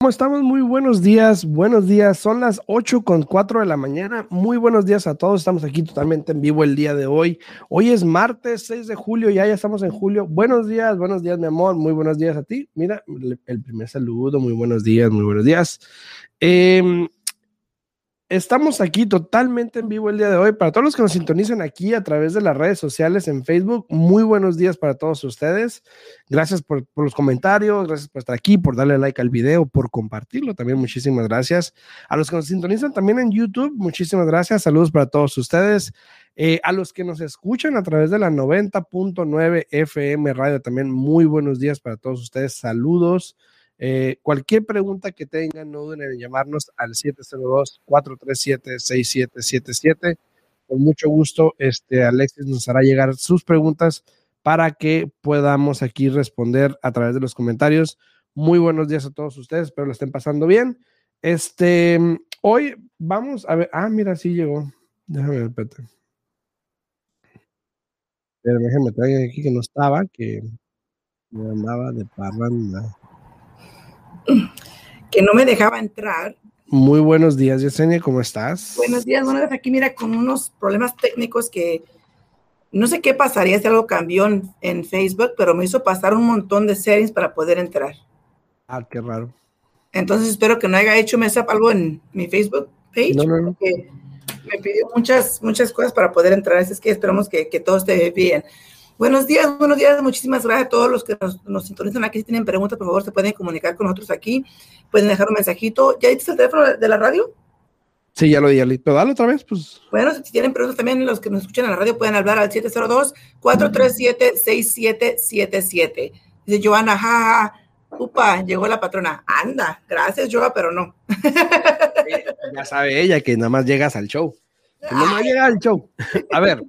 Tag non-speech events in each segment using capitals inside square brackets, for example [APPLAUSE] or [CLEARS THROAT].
¿Cómo estamos? Muy buenos días, buenos días. Son las 8 con 4 de la mañana. Muy buenos días a todos. Estamos aquí totalmente en vivo el día de hoy. Hoy es martes 6 de julio, ya ya estamos en julio. Buenos días, buenos días, mi amor. Muy buenos días a ti. Mira, el primer saludo. Muy buenos días, muy buenos días. Eh, Estamos aquí totalmente en vivo el día de hoy. Para todos los que nos sintonizan aquí a través de las redes sociales en Facebook, muy buenos días para todos ustedes. Gracias por, los comentarios, gracias por estar aquí, por darle like al video, por compartirlo también. Muchísimas gracias. A los que nos sintonizan también en YouTube, muchísimas gracias. Saludos para todos ustedes. Eh, a los que nos escuchan a través de la 90.9 FM Radio, también muy buenos días para todos ustedes. Saludos. Eh, cualquier pregunta que tengan, no duden en llamarnos al 702-437-6777. Con mucho gusto, este, Alexis nos hará llegar sus preguntas para que podamos aquí responder a través de los comentarios. Muy buenos días a todos ustedes, espero lo estén pasando bien. Este, hoy vamos a ver, ah, mira, sí llegó. Déjame ver, espérate. Pero déjame traer aquí que no estaba, que me andaba de parranda que no me dejaba entrar. Muy buenos días, Yesenia, ¿cómo estás? Buenos días, buenos días. Aquí, mira, con unos problemas técnicos que no sé qué pasaría si algo cambió en, Facebook, pero me hizo pasar un montón de settings para poder entrar. Ah, qué raro. Entonces espero que no haya hecho mess algo en mi Facebook page. No, no, no. Me pidió muchas, muchas cosas para poder entrar, así es que esperamos que, que todo esté bien. Buenos días, buenos días. Muchísimas gracias a todos los que nos, sintonizan aquí. Si tienen preguntas, por favor, se pueden comunicar con nosotros aquí. Pueden dejar un mensajito. ¿Ya dices el teléfono de la radio? Sí, ya lo di, pero dale otra vez, pues. Bueno, si tienen preguntas también, los que nos escuchan en la radio pueden hablar al 702-437-6777. Dice Joana, jaja, upa, llegó la patrona. Anda, gracias, Joa, pero no. ya sabe ella que nada más llegas al show. No más llega al show. A ver,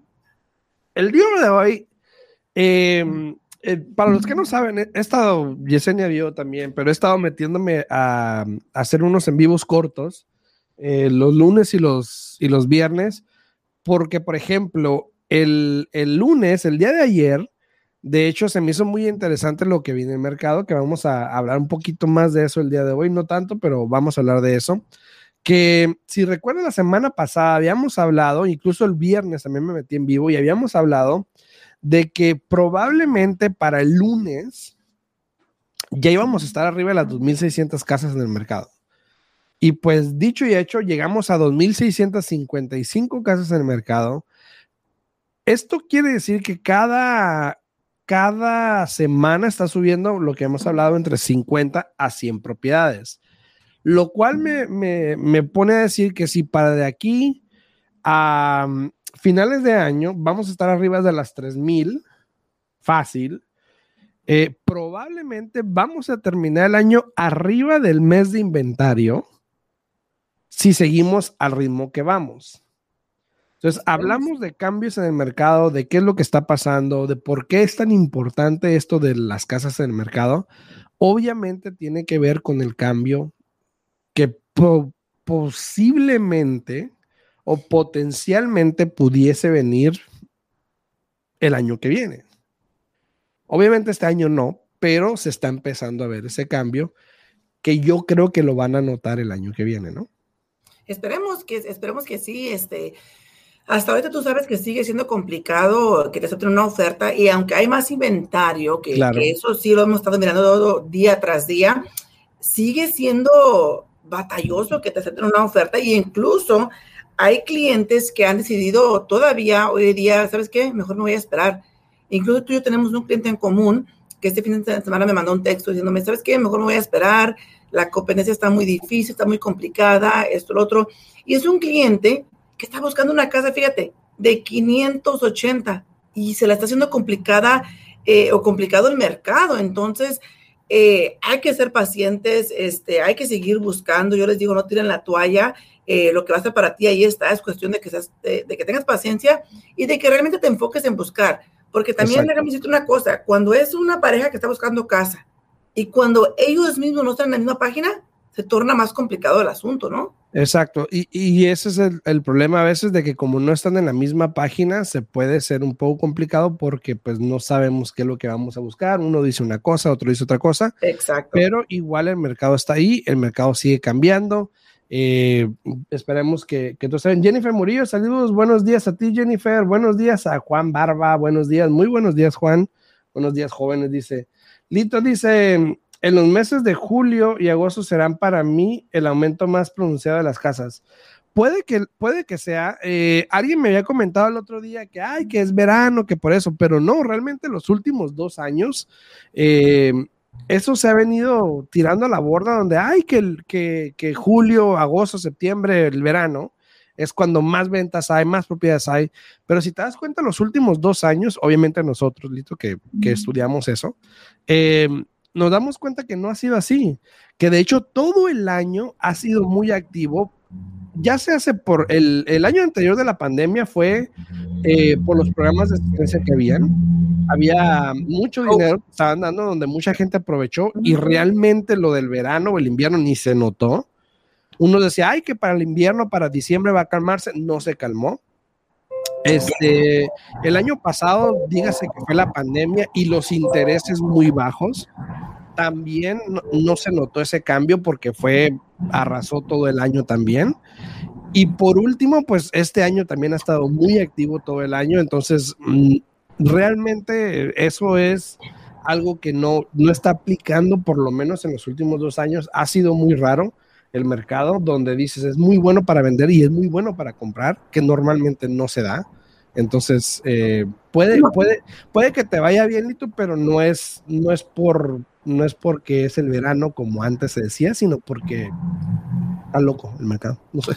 el día de hoy Em, eh, para los que no saben, he estado, Yesenia vio también, pero he estado metiéndome a, hacer unos en vivos cortos eh, los lunes y los, y los viernes, porque, por ejemplo, el, el, lunes, el día de ayer, de hecho, se me hizo muy interesante lo que viene en el mercado, que vamos a hablar un poquito más de eso el día de hoy, no tanto, pero vamos a hablar de eso. Que si recuerdan la semana pasada habíamos hablado, incluso el viernes también me metí en vivo y habíamos hablado de que probablemente para el lunes ya íbamos a estar arriba de las 2.600 casas en el mercado. Y pues dicho y hecho, llegamos a 2.655 casas en el mercado. Esto quiere decir que cada, cada semana está subiendo lo que hemos hablado entre 50 a 100 propiedades. Lo cual me, me, me pone a decir que si para de aquí a finales de año vamos a estar arriba de las 3000, fácil. Eh, probablemente vamos a terminar el año arriba del mes de inventario si seguimos al ritmo que vamos. Entonces, hablamos de cambios en el mercado, de qué es lo que está pasando, de por qué es tan importante esto de las casas en el mercado. Obviamente tiene que ver con el cambio que posiblemente o potencialmente pudiese venir el año que viene. Obviamente este año no, pero se está empezando a ver ese cambio que yo creo que lo van a notar el año que viene, ¿no? Esperemos que, esperemos que sí, este, hasta ahorita tú sabes que sigue siendo complicado que te acepten una oferta y aunque hay más inventario, que, eso sí lo hemos estado mirando todo, día tras día, sigue siendo batalloso que te acepten una oferta y incluso hay clientes que han decidido todavía hoy día, ¿sabes qué? Mejor me voy a esperar. Incluso tú y yo tenemos un cliente en común que este fin de semana me mandó un texto diciéndome, ¿sabes qué? Mejor me voy a esperar. La competencia está muy difícil, está muy complicada, esto, lo otro. Y es un cliente que está buscando una casa, fíjate, de 580 y se la está haciendo complicada eh, o complicado el mercado. Entonces, eh, hay que ser pacientes, este, hay que seguir buscando. Yo les digo, no tiren la toalla. Eh, lo que va a ser para ti ahí está, es cuestión de que, seas, de, que tengas paciencia y de que realmente te enfoques en buscar. Porque también déjame decirte una cosa, cuando es una pareja que está buscando casa y cuando ellos mismos no están en la misma página, se torna más complicado el asunto, ¿no? Exacto, y, y ese es el, el, problema a veces de que como no están en la misma página, se puede ser un poco complicado porque pues no sabemos qué es lo que vamos a buscar. Uno dice una cosa, otro dice otra cosa. Exacto. Pero igual el mercado está ahí, el mercado sigue cambiando. Eh, esperemos que, que todos saben. Jennifer Murillo, saludos, buenos días a ti, Jennifer. Buenos días a Juan Barba, buenos días, muy buenos días, Juan. Buenos días, jóvenes, dice. Lito dice, en los meses de julio y agosto serán para mí el aumento más pronunciado de las casas. Puede que, puede que sea, eh, alguien me había comentado el otro día que, ay, que es verano, que por eso, pero no, realmente los últimos dos años, eh, eso se ha venido tirando a la borda donde, ay, que, que, que julio, agosto, septiembre, el verano, es cuando más ventas hay, más propiedades hay. Pero si te das cuenta, los últimos dos años, obviamente nosotros, Lito, que, que estudiamos eso, eh, nos damos cuenta que no ha sido así, que de hecho todo el año ha sido muy activo. Ya se hace por el, el año anterior de la pandemia fue eh, por los programas de asistencia que habían. Había mucho dinero que estaban dando donde mucha gente aprovechó y realmente lo del verano o el invierno ni se notó. Uno decía, ay, que para el invierno, para diciembre va a calmarse, no se calmó. Este, el año pasado, dígase que fue la pandemia y los intereses muy bajos, también no, se notó ese cambio porque fue, arrasó todo el año también. Y por último, pues este año también ha estado muy activo todo el año, entonces mm, realmente eso es algo que no, no está aplicando, por lo menos en los últimos dos años, ha sido muy raro el mercado donde dices es muy bueno para vender y es muy bueno para comprar, que normalmente no se da. Entonces, eh, puede, puede, puede que te vaya bien, Lito, pero no es, no es por, no es porque es el verano como antes se decía, sino porque está loco el mercado. No sé.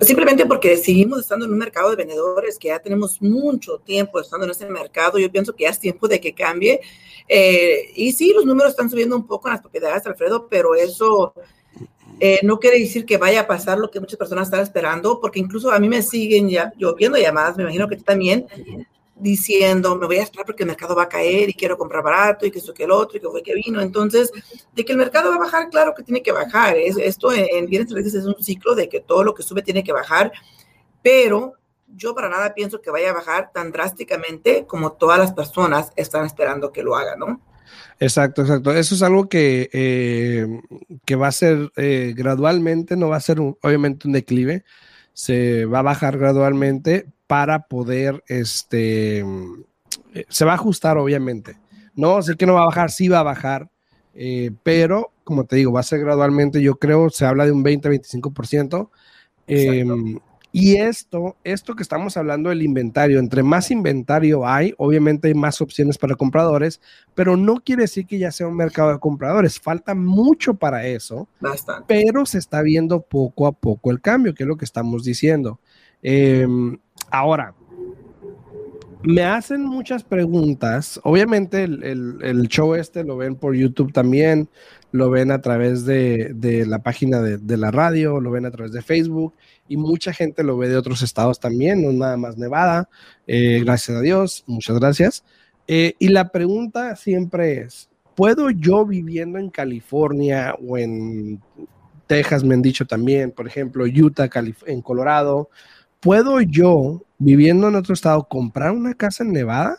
Simplemente porque seguimos estando en un mercado de vendedores que ya tenemos mucho tiempo estando en ese mercado. Yo pienso que ya es tiempo de que cambie. Eh, y sí, los números están subiendo un poco en las propiedades, Alfredo, pero eso eh, no quiere decir que vaya a pasar lo que muchas personas están esperando, porque incluso a mí me siguen ya, yo viendo llamadas, me imagino que tú también, diciendo, me voy a esperar porque el mercado va a caer y quiero comprar barato y que esto que el otro y que fue que vino. Entonces, de que el mercado va a bajar, claro que tiene que bajar. Es, esto en, bienes raíces es un ciclo de que todo lo que sube tiene que bajar, pero yo para nada pienso que vaya a bajar tan drásticamente como todas las personas están esperando que lo haga, ¿no? Exacto, exacto. Eso es algo que, eh, que va a ser eh, gradualmente, no va a ser obviamente un declive, se va a bajar gradualmente para poder, este, eh, se va a ajustar obviamente. No, sé que no va a bajar, sí va a bajar, pero como te digo, va a ser gradualmente, yo creo, se habla de un 20-25%. Y esto, esto que estamos hablando del inventario, entre más inventario hay, obviamente hay más opciones para compradores, pero no quiere decir que ya sea un mercado de compradores. Falta mucho para eso, Bastante. pero se está viendo poco a poco el cambio, que es lo que estamos diciendo. Em, ahora, me hacen muchas preguntas. Obviamente el, show este lo ven por YouTube también, lo ven a través de, la página de, la radio, lo ven a través de Facebook y mucha gente lo ve de otros estados también, no nada más Nevada. Eh, gracias a Dios, muchas gracias. Eh, y la pregunta siempre es, ¿puedo yo viviendo en California o en Texas, me han dicho también, por ejemplo, Utah, en Colorado, ¿puedo yo viviendo en otro estado comprar una casa en Nevada?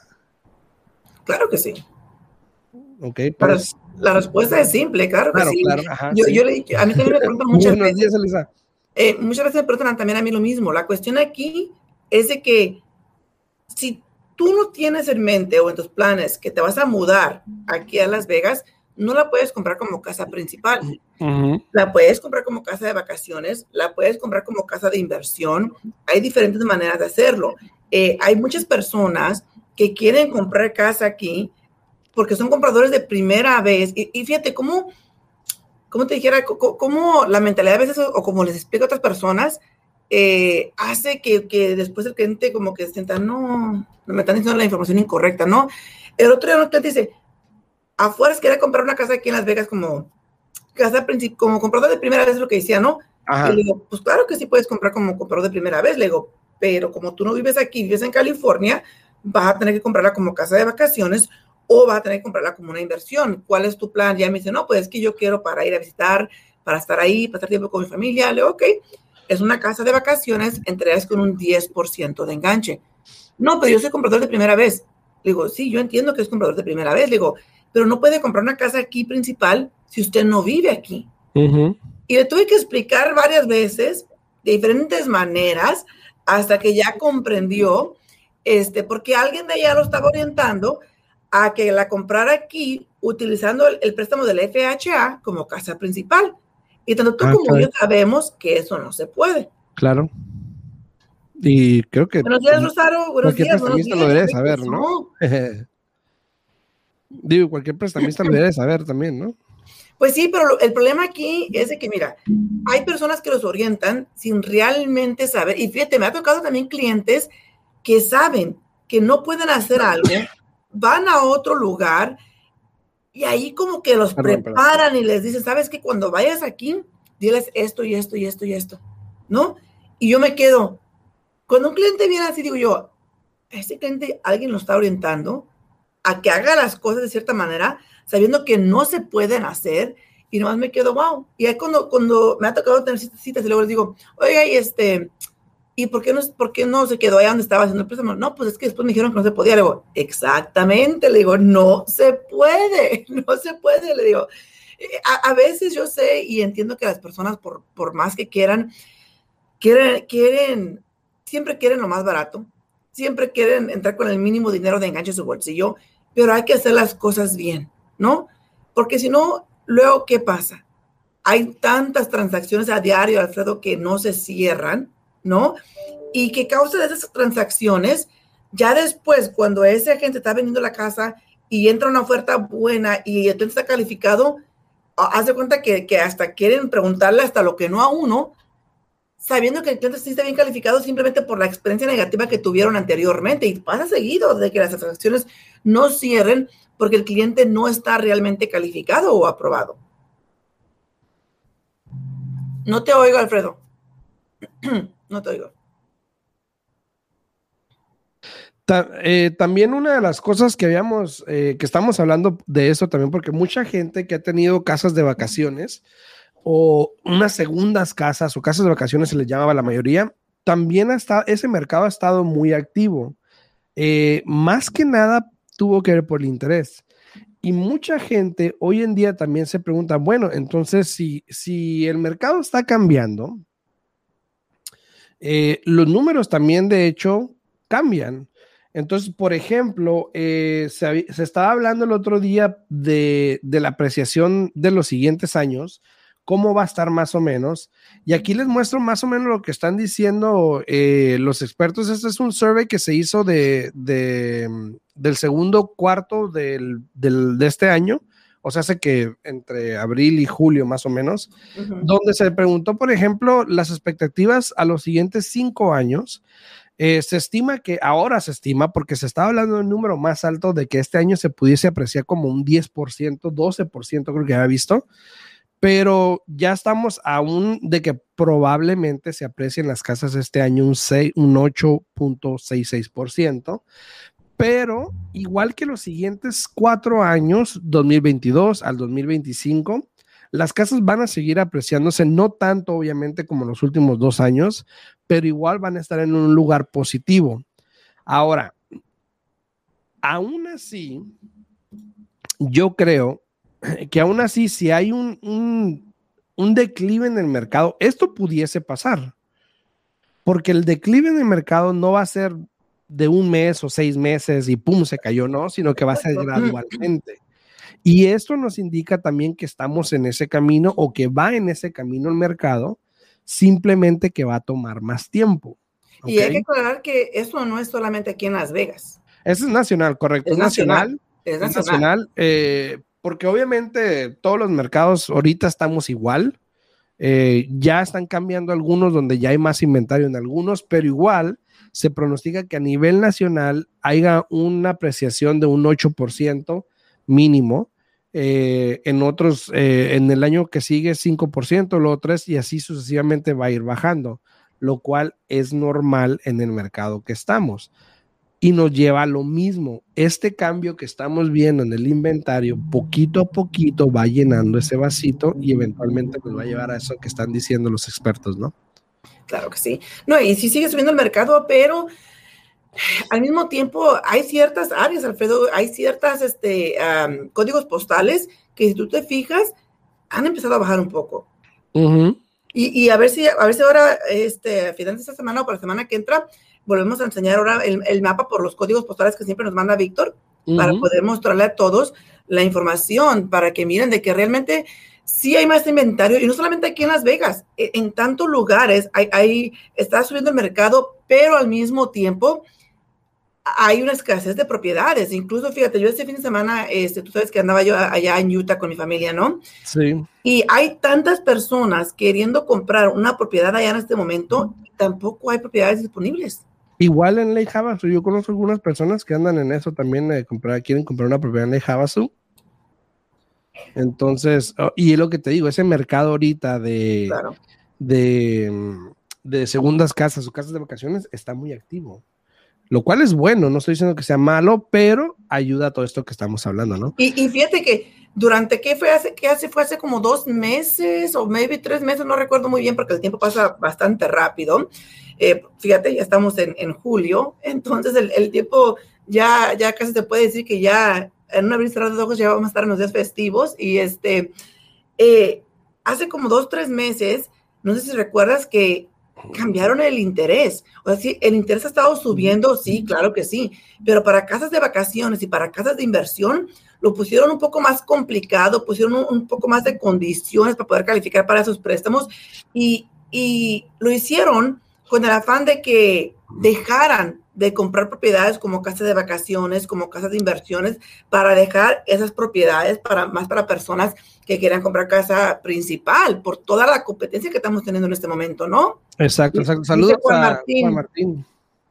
Claro que sí. Ok, pues, la respuesta es simple, claro que sí. yo, yo le, a mí también me preguntan [LAUGHS] muchas veces. Días, Elisa. Eh, muchas veces me preguntan también a mí lo mismo. La cuestión aquí es de que si tú no tienes en mente o en tus planes que te vas a mudar aquí a Las Vegas, no la puedes comprar como casa principal. La puedes comprar como casa de vacaciones, la puedes comprar como casa de inversión. Hay diferentes maneras de hacerlo. Eh, hay muchas personas que quieren comprar casa aquí porque son compradores de primera vez. Y, y fíjate cómo ¿cómo te dijera? Cómo la mentalidad a veces, o como les explico a otras personas, eh, hace que, que, después el cliente como que sienta, no me están diciendo la información incorrecta, ¿no? El otro día el cliente dice, afuera quería comprar una casa aquí en Las Vegas como casa como comprador de primera vez, lo que decía, ¿no? Y le digo, pues claro que sí puedes comprar como comprador de primera vez, le digo, pero como tú no vives aquí, vives en California, vas a tener que comprarla como casa de vacaciones o vas a tener que comprarla como una inversión. ¿Cuál es tu plan? Ya me dice, no, pues es que yo quiero para ir a visitar para estar ahí, pasar tiempo con mi familia. Le digo, ok, es una casa de vacaciones, entregas con un 10% de enganche. No, pero yo soy comprador de primera vez. Le digo, sí, yo entiendo que es comprador de primera vez. Le digo, pero no puede comprar una casa aquí principal si usted no vive aquí. Y le tuve que explicar varias veces, de diferentes maneras, hasta que ya comprendió, este, porque alguien de allá lo estaba orientando a que la comprara aquí utilizando el, préstamo del FHA como casa principal. Y tanto tú ah, como yo sabemos que eso no se puede. Claro. Y creo que. Buenos días, Rosario. Buenos días. Prestamista lo debería saber, ¿no? [LAUGHS] Digo, cualquier prestamista lo debería saber también, ¿no? Pues sí, pero el problema aquí es de que, mira, hay personas que los orientan sin realmente saber. Y fíjate, me ha tocado también clientes que saben que no pueden hacer algo, van a otro lugar y ahí como que los preparan y les dicen, sabes que cuando vayas aquí, diles esto y esto y esto y esto, ¿no? Y yo me quedo, cuando un cliente viene así, digo yo, ese cliente alguien lo está orientando a que haga las cosas de cierta manera, sabiendo que no se pueden hacer, y nomás me quedo, wow. Y ahí cuando, cuando me ha tocado tener citas y luego les digo, oiga, y este, ¿y por qué no, por qué no se quedó allá donde estaba haciendo el préstamo? No, pues es que después me dijeron que no se podía. Le digo, exactamente, le digo, no se puede, [LAUGHS] no se puede, le digo. A, a veces yo sé y entiendo que las personas, por, por más que quieran, quieren, quieren siempre quieren lo más barato, siempre quieren entrar con el mínimo dinero de enganche en su bolsillo, pero hay que hacer las cosas bien, ¿no? Porque si no, luego, ¿qué pasa? Hay tantas transacciones a diario, Alfredo, que no se cierran, ¿no? Y que causa de esas transacciones, ya después, cuando ese gente está vendiendo la casa y entra una oferta buena y entonces está calificado, hace cuenta que, que hasta quieren preguntarle hasta lo que no a uno, sabiendo que el cliente sí está bien calificado simplemente por la experiencia negativa que tuvieron anteriormente. Y pasa seguido de que las transacciones no cierren porque el cliente no está realmente calificado o aprobado. No te oigo, Alfredo. [CLEARS THROAT] no te oigo. Eh, también una de las cosas que habíamos, eh, que estamos hablando de eso también, porque mucha gente que ha tenido casas de vacaciones, o unas segundas casas o casas de vacaciones se les llamaba la mayoría, también está, ese mercado ha estado muy activo. Eh, más que nada tuvo que ver por el interés. Y mucha gente hoy en día también se pregunta, bueno, entonces si, si el mercado está cambiando, eh, los números también de hecho cambian. Entonces, por ejemplo, eh, se, se, estaba hablando el otro día de, de la apreciación de los siguientes años cómo va a estar más o menos. Y aquí les muestro más o menos lo que están diciendo eh, los expertos. Este es un survey que se hizo de, del segundo cuarto del, de este año, o sea, hace que entre abril y julio más o menos, donde se preguntó, por ejemplo, las expectativas a los siguientes cinco años. Eh, se estima que ahora se estima, porque se está hablando de un número más alto de que este año se pudiese apreciar como un 10%, 12%, creo que había visto pero ya estamos aún de que probablemente se aprecien las casas este año un, un 8.66%, pero igual que los siguientes cuatro años, 2022 al 2025, las casas van a seguir apreciándose, no tanto obviamente como los últimos dos años, pero igual van a estar en un lugar positivo. Ahora, aún así, yo creo [CLEARS THROAT] que aún así, si hay un, un, declive en el mercado, esto pudiese pasar. Porque el declive en el mercado no va a ser de un mes o seis meses y pum, se cayó, no, sino que va a ser [CLEARS THROAT] gradualmente. Y esto nos indica también que estamos en ese camino o que va en ese camino el mercado, simplemente que va a tomar más tiempo. Y hay que aclarar que eso no es solamente aquí en Las Vegas. Eso es nacional, correcto. Es nacional. Es nacional. Eh, porque obviamente todos los mercados ahorita estamos igual. Eh, ya están cambiando algunos donde ya hay más inventario en algunos, pero igual se pronostica que a nivel nacional haya una apreciación de un 8% mínimo. Eh, en otros, eh, en el año que sigue 5%, luego 3% y así sucesivamente va a ir bajando, lo cual es normal en el mercado que estamos. Y nos lleva a lo mismo. Este cambio que estamos viendo en el inventario, poquito a poquito va llenando ese vasito y eventualmente nos va a llevar a eso que están diciendo los expertos, ¿no? Claro que sí. No, y sí sigue subiendo el mercado, pero al mismo tiempo hay ciertas áreas, Alfredo, hay ciertas este, códigos postales que si tú te fijas, han empezado a bajar un poco. y, a ver si, a ver si ahora, este, a final de esta semana o para la semana que entra, volvemos a enseñar ahora el, mapa por los códigos postales que siempre nos manda Víctor, para poder mostrarle a todos la información, para que miren de que realmente sí hay más inventario, y no solamente aquí en Las Vegas, e, en, tantos lugares hay, hay, está subiendo el mercado, pero al mismo tiempo hay una escasez de propiedades. Incluso, fíjate, yo este fin de semana, este, tú sabes que andaba yo allá en Utah con mi familia, ¿no? Sí. Y hay tantas personas queriendo comprar una propiedad allá en este momento, tampoco hay propiedades disponibles. Igual en Lake Havasu, yo conozco algunas personas que andan en eso también, de comprar, quieren comprar una propiedad en Lake Havasu. Entonces, oh, y es lo que te digo, ese mercado ahorita de, de, de segundas casas o casas de vacaciones está muy activo lo cual es bueno, no estoy diciendo que sea malo, pero ayuda a todo esto que estamos hablando, ¿no? Y, fíjate que durante, ¿qué fue hace? ¿Qué hace? Fue hace como dos meses o maybe tres meses, no recuerdo muy bien porque el tiempo pasa bastante rápido. Eh, fíjate, ya estamos en, en julio, entonces el, el, tiempo ya, ya casi se puede decir que ya en una vista de ojos ya vamos a estar en los días festivos y este, eh, hace como dos, tres meses, no sé si recuerdas que cambiaron el interés. O sea, sí, el interés ha estado subiendo, sí, claro que sí, pero para casas de vacaciones y para casas de inversión lo pusieron un poco más complicado, pusieron un, poco más de condiciones para poder calificar para esos préstamos y, y lo hicieron con el afán de que dejaran de comprar propiedades como casas de vacaciones, como casas de inversiones, para dejar esas propiedades para más para personas que quieran comprar casa principal por toda la competencia que estamos teniendo en este momento, ¿no? Exacto, exacto. Saludos Juan Martín. Martín.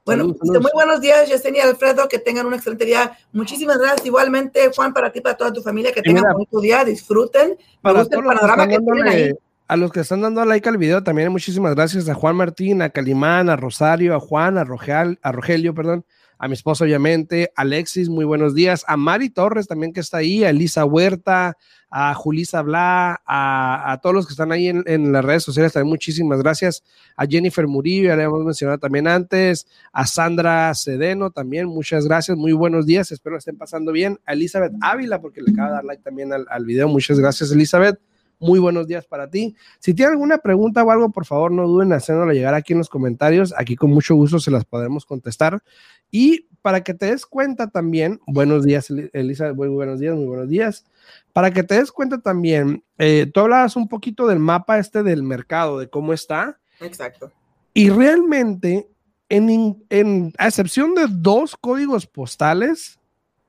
Bueno, muy buenos días, Yesenia y Alfredo, que tengan un excelente día. Muchísimas gracias. Igualmente, Juan, para ti, para toda tu familia, que tengan un buen día, disfruten. Para el panorama que tienen ahí a los que están dando like al video también muchísimas gracias a Juan Martín, a Calimán, a Rosario, a Juan, a, a Rogelio, perdón, a mi esposo obviamente, Alexis, muy buenos días, a Mari Torres también que está ahí, a Elisa Huerta, a Julisa Bla, a, todos los que están ahí en, las redes sociales también muchísimas gracias, a Jennifer Murillo, ya le hemos mencionado también antes, a Sandra Sedeno también, muchas gracias, muy buenos días, espero estén pasando bien, a Elizabeth Ávila porque le acaba de dar like también al, al video, muchas gracias Elizabeth muy buenos días para ti. Si tiene alguna pregunta o algo, por favor, no duden en hacernoslo llegar aquí en los comentarios. Aquí con mucho gusto se las podemos contestar. Y para que te des cuenta también, buenos días, Elisa, muy buenos días, muy buenos días. Para que te des cuenta también, eh, tú hablabas un poquito del mapa este del mercado, de cómo está. Exacto. Y realmente, en, en a excepción de dos códigos postales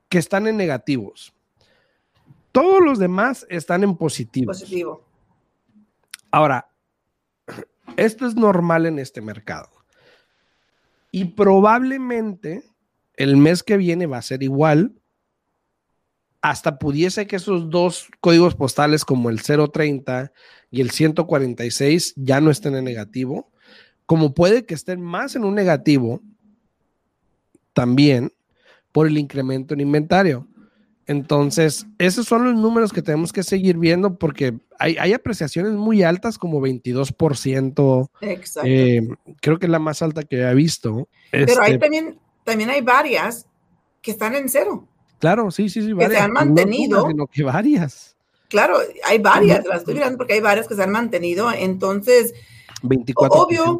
que están en negativos, todos los demás están en positivo. Positivo. Ahora, esto es normal en este mercado. Y probablemente el mes que viene va a ser igual. Hasta pudiese que esos dos códigos postales como el 030 y el 146 ya no estén en negativo. Como puede que estén más en un negativo también por el incremento en inventario. Entonces, esos son los números que tenemos que seguir viendo porque hay, apreciaciones muy altas, como 22%. Exacto. Eh, creo que es la más alta que he visto. Pero hay este también, también hay varias que están en cero. Claro, sí, sí, sí. Varias. Que se han mantenido. No, que varias. Claro, hay varias, las estoy mirando porque hay varias que se han mantenido. Entonces, 24 obvio,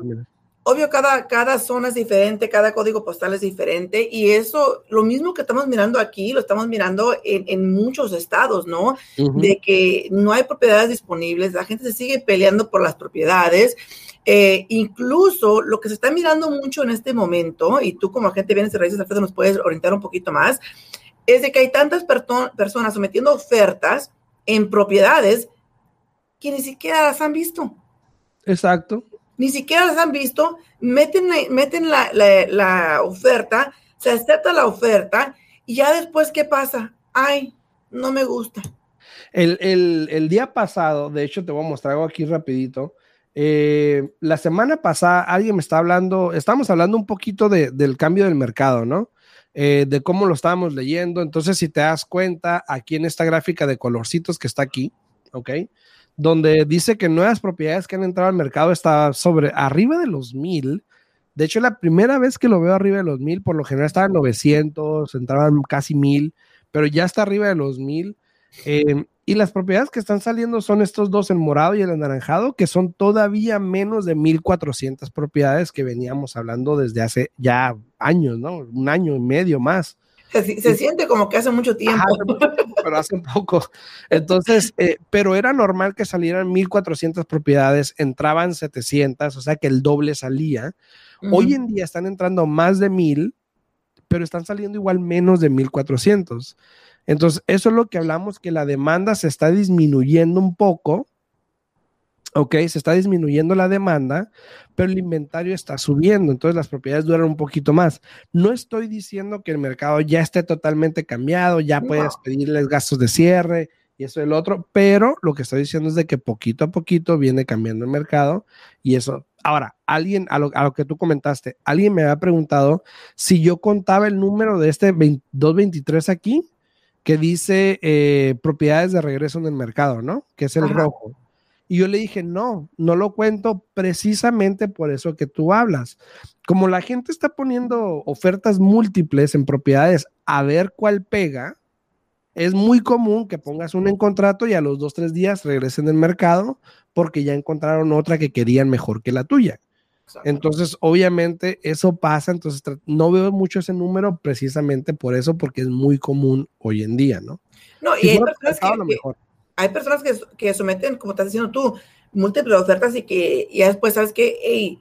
obvio, cada, cada zona es diferente, cada código postal es diferente y eso, lo mismo que estamos mirando aquí, lo estamos mirando en, muchos estados, ¿no? De que no hay propiedades disponibles, la gente se sigue peleando por las propiedades. Eh, incluso lo que se está mirando mucho en este momento, y tú como agente de bienes y raíces, Alfredo, nos puedes orientar un poquito más, es de que hay tantas personas sometiendo ofertas en propiedades que ni siquiera las han visto. Exacto ni siquiera las han visto, meten, meten la, oferta, se acepta la oferta y ya después, ¿qué pasa? Ay, no me gusta. El, día pasado, de hecho, te voy a mostrar algo aquí rapidito. Eh, la semana pasada alguien me está hablando, estamos hablando un poquito del cambio del mercado, ¿no? eh, de cómo lo estábamos leyendo. Entonces, si te das cuenta, aquí en esta gráfica de colorcitos que está aquí, ¿ok? Donde dice que nuevas propiedades que han entrado al mercado está sobre arriba de los mil. De hecho, la primera vez que lo veo arriba de los mil, por lo general estaban 900, entraban casi mil, pero ya está arriba de los mil. Eh, y las propiedades que están saliendo son estos dos, el morado y el anaranjado, que son todavía menos de 1.400 propiedades que veníamos hablando desde hace ya años, ¿no? Un año y medio más. Se, siente como que hace mucho tiempo. pero hace poco. Entonces, eh, pero era normal que salieran 1.400 propiedades, entraban 700, o sea que el doble salía. Hoy en día están entrando más de 1.000, pero están saliendo igual menos de 1.400. Entonces, eso es lo que hablamos, que la demanda se está disminuyendo un poco. Ok, se está disminuyendo la demanda, pero el inventario está subiendo, entonces las propiedades duran un poquito más. No estoy diciendo que el mercado ya esté totalmente cambiado, ya puedes pedirles gastos de cierre y eso y el otro, pero lo que estoy diciendo es de que poquito a poquito viene cambiando el mercado y eso. Ahora, alguien, a lo, a lo que tú comentaste, alguien me había preguntado si yo contaba el número de este 223 aquí que dice eh, propiedades de regreso en el mercado, ¿no? Que es el rojo. Y yo le dije, no, no lo cuento precisamente por eso que tú hablas. Como la gente está poniendo ofertas múltiples en propiedades a ver cuál pega, es muy común que pongas una en contrato y a los dos, tres días regresen al mercado porque ya encontraron otra que querían mejor que la tuya. Entonces, obviamente, eso pasa. Entonces, no veo mucho ese número precisamente por eso, porque es muy común hoy en día, ¿no? No, y hay personas, que, hay personas que, que, someten, como estás diciendo tú, múltiples ofertas y que ya después sabes que, hey,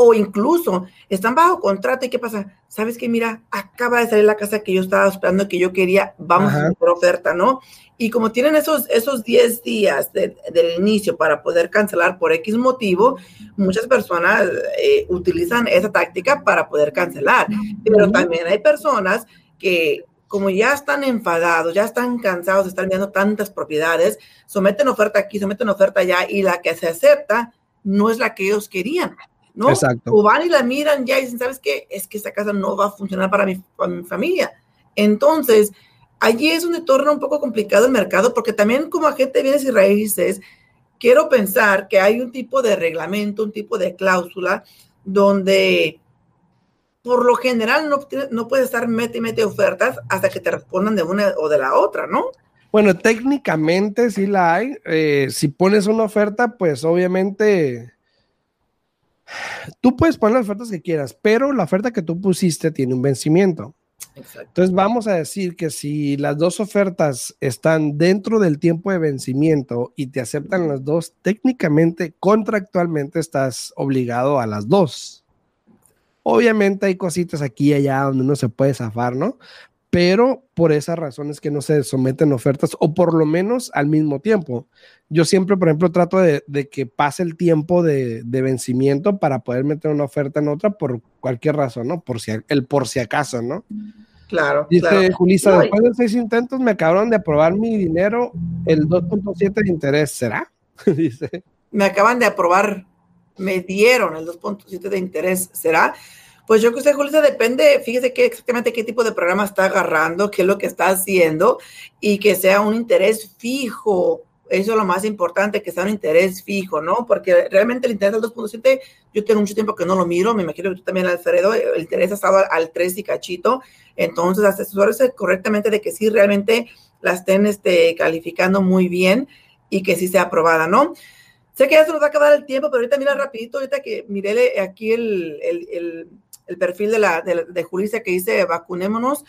o incluso están bajo contrato y qué pasa, sabes que mira, acaba de salir la casa que yo estaba esperando, que yo quería, vamos a hacer oferta, ¿no? Y como tienen esos, esos 10 días del inicio para poder cancelar por X motivo, muchas personas eh, utilizan esa táctica para poder cancelar. Pero también hay personas que como ya están enfadados, ya están cansados de estar viendo tantas propiedades, someten oferta aquí, someten oferta allá y la que se acepta no es la que ellos querían. ¿no? Exacto. O van y la miran ya y dicen, ¿sabes qué? Es que esta casa no va a funcionar para mi, para mi familia. Entonces, allí es donde torna un poco complicado el mercado, porque también como agente de bienes y raíces, quiero pensar que hay un tipo de reglamento, un tipo de cláusula donde por lo general no, no puedes estar mete y mete ofertas hasta que te respondan de una o de la otra, ¿no? Bueno, técnicamente sí la hay. Eh, si pones una oferta, pues obviamente tú puedes poner las ofertas que quieras, pero la oferta que tú pusiste tiene un vencimiento. Entonces vamos a decir que si las dos ofertas están dentro del tiempo de vencimiento y te aceptan las dos, técnicamente, contractualmente estás obligado a las dos. Obviamente hay cositas aquí y allá donde uno se puede zafar, ¿no? Pero por esas razones que no se someten ofertas o por lo menos al mismo tiempo. Yo siempre, por ejemplo, trato de, que pase el tiempo de, de, vencimiento para poder meter una oferta en otra por cualquier razón, ¿no? Por si, el por si acaso, ¿no? Claro. Dice Julisa, después de seis intentos me acabaron de aprobar mi dinero el 2.7 de interés, ¿será? [LAUGHS] Dice. Me acaban de aprobar, me dieron el 2.7 de interés, ¿será? Pues yo que sé, Julisa, depende, fíjese qué exactamente qué tipo de programa está agarrando, qué es lo que está haciendo y que sea un interés fijo. Eso es lo más importante, que sea un interés fijo, ¿no? Porque realmente el interés del 2.7, yo tengo mucho tiempo que no lo miro, me imagino que tú también, Alfredo, el interés ha estado al 3 y cachito, entonces asesórese correctamente de que sí realmente la estén este, calificando muy bien y que sí sea aprobada, ¿no? Sé que ya se nos va a acabar el tiempo, pero ahorita mira rapidito, ahorita que miré aquí el, el, el, perfil de, la, de, de Julissa que dice vacunémonos,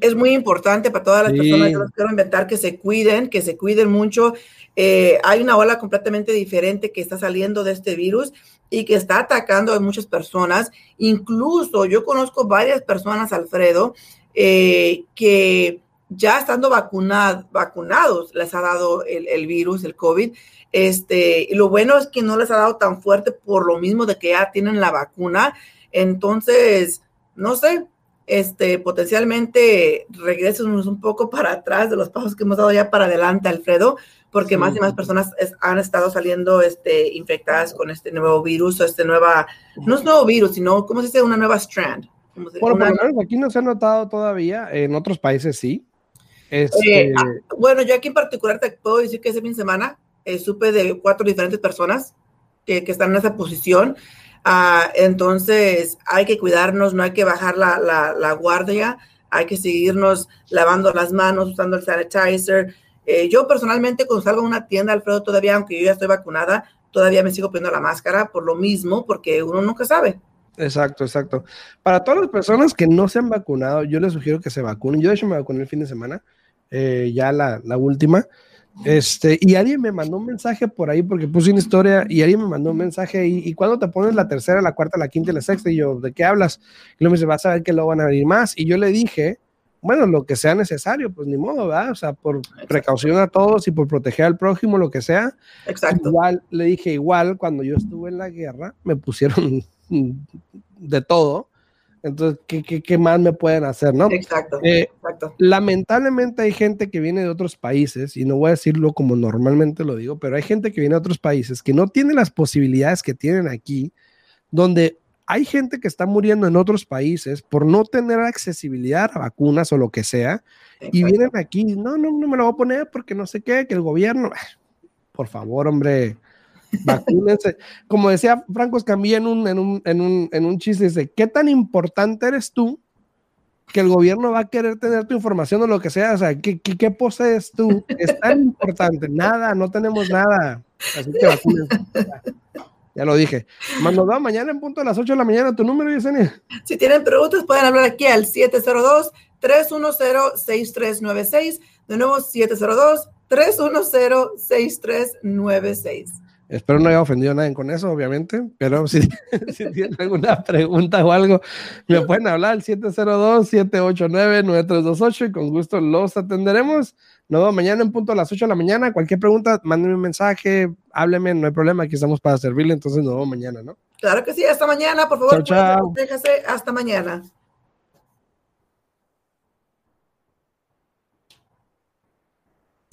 es muy importante para todas las personas, yo les quiero inventar que se cuiden, que se cuiden mucho. Eh, hay una ola completamente diferente que está saliendo de este virus y que está atacando a muchas personas. Incluso yo conozco varias personas, Alfredo, eh, que ya estando vacunados les ha dado el, virus, el COVID. Este, y lo bueno es que no les ha dado tan fuerte por lo mismo de que ya tienen la vacuna. Entonces, no sé, este, potencialmente regresemos un poco [LAUGHS] para atrás de los pasos que hemos dado ya para adelante, Alfredo, porque más y más personas han estado saliendo este, infectadas con este nuevo virus o este nueva, no es nuevo virus, sino, ¿cómo se dice? Una nueva strand. Bueno, por lo menos aquí no se ha notado todavía, en otros países sí. Este... Eh, ah, bueno, yo aquí en particular te puedo decir que ese fin de semana eh, supe de cuatro diferentes personas que, que están en esa posición. Ah, entonces hay que cuidarnos, no hay que bajar la, la, la, guardia, hay que seguirnos lavando las manos, usando el sanitizer. Eh, yo personalmente cuando salgo a una tienda, Alfredo, todavía, aunque yo ya estoy vacunada, todavía me sigo poniendo la máscara por lo mismo, porque uno nunca sabe. Exacto, exacto. Para todas las personas que no se han vacunado, yo les sugiero que se vacunen. Yo de hecho me vacuné el fin de semana, eh, ya la, la, última. Este, y alguien me mandó un mensaje por ahí porque puse una historia y alguien me mandó un mensaje y, y cuando te pones la tercera, la cuarta, la quinta y la sexta y yo, ¿de qué hablas? Y luego me dice, vas a ver que luego van a venir más. Y yo le dije, bueno, lo que sea necesario, pues ni modo, ¿verdad? O sea, por precaución a todos y por proteger al prójimo, lo que sea. Exacto. Igual, le dije, igual, cuando yo estuve en la guerra, me pusieron [LAUGHS] de todo. Entonces, ¿qué, qué, qué más me pueden hacer, no? Exacto, eh, exacto. Lamentablemente hay gente que viene de otros países, y no voy a decirlo como normalmente lo digo, pero hay gente que viene de otros países que no tiene las posibilidades que tienen aquí, donde hay gente que está muriendo en otros países por no tener accesibilidad a vacunas o lo que sea, Exacto. y vienen aquí, no, no, no me lo voy a poner porque no sé qué, que el gobierno, por favor, hombre, vacúnense. Como decía Franco Escamilla en un, en, un, en, un, en un chiste, dice, ¿qué tan importante eres tú que el gobierno va a querer tener tu información o lo que sea? O sea, ¿qué, qué, qué posees tú? Es tan importante, nada, no tenemos nada. Así que vacúnense. Ya lo dije. Dos mañana en punto a las 8 de la mañana. ¿Tu número, Yesenia? Si tienen preguntas, pueden hablar aquí al 702-310-6396. De nuevo, 702-310-6396. Espero no haya ofendido a nadie con eso, obviamente, pero [LAUGHS] si, si tienen alguna pregunta o algo, me pueden hablar al 702-789-9328 y con gusto los atenderemos. Nos vemos mañana en punto a las 8 de la mañana. Cualquier pregunta, mándenme un mensaje, hábleme, no hay problema, aquí estamos para servirle, entonces nos vemos mañana, ¿no? Claro que sí, hasta mañana, por favor. Chao, chao. Déjase, hasta mañana.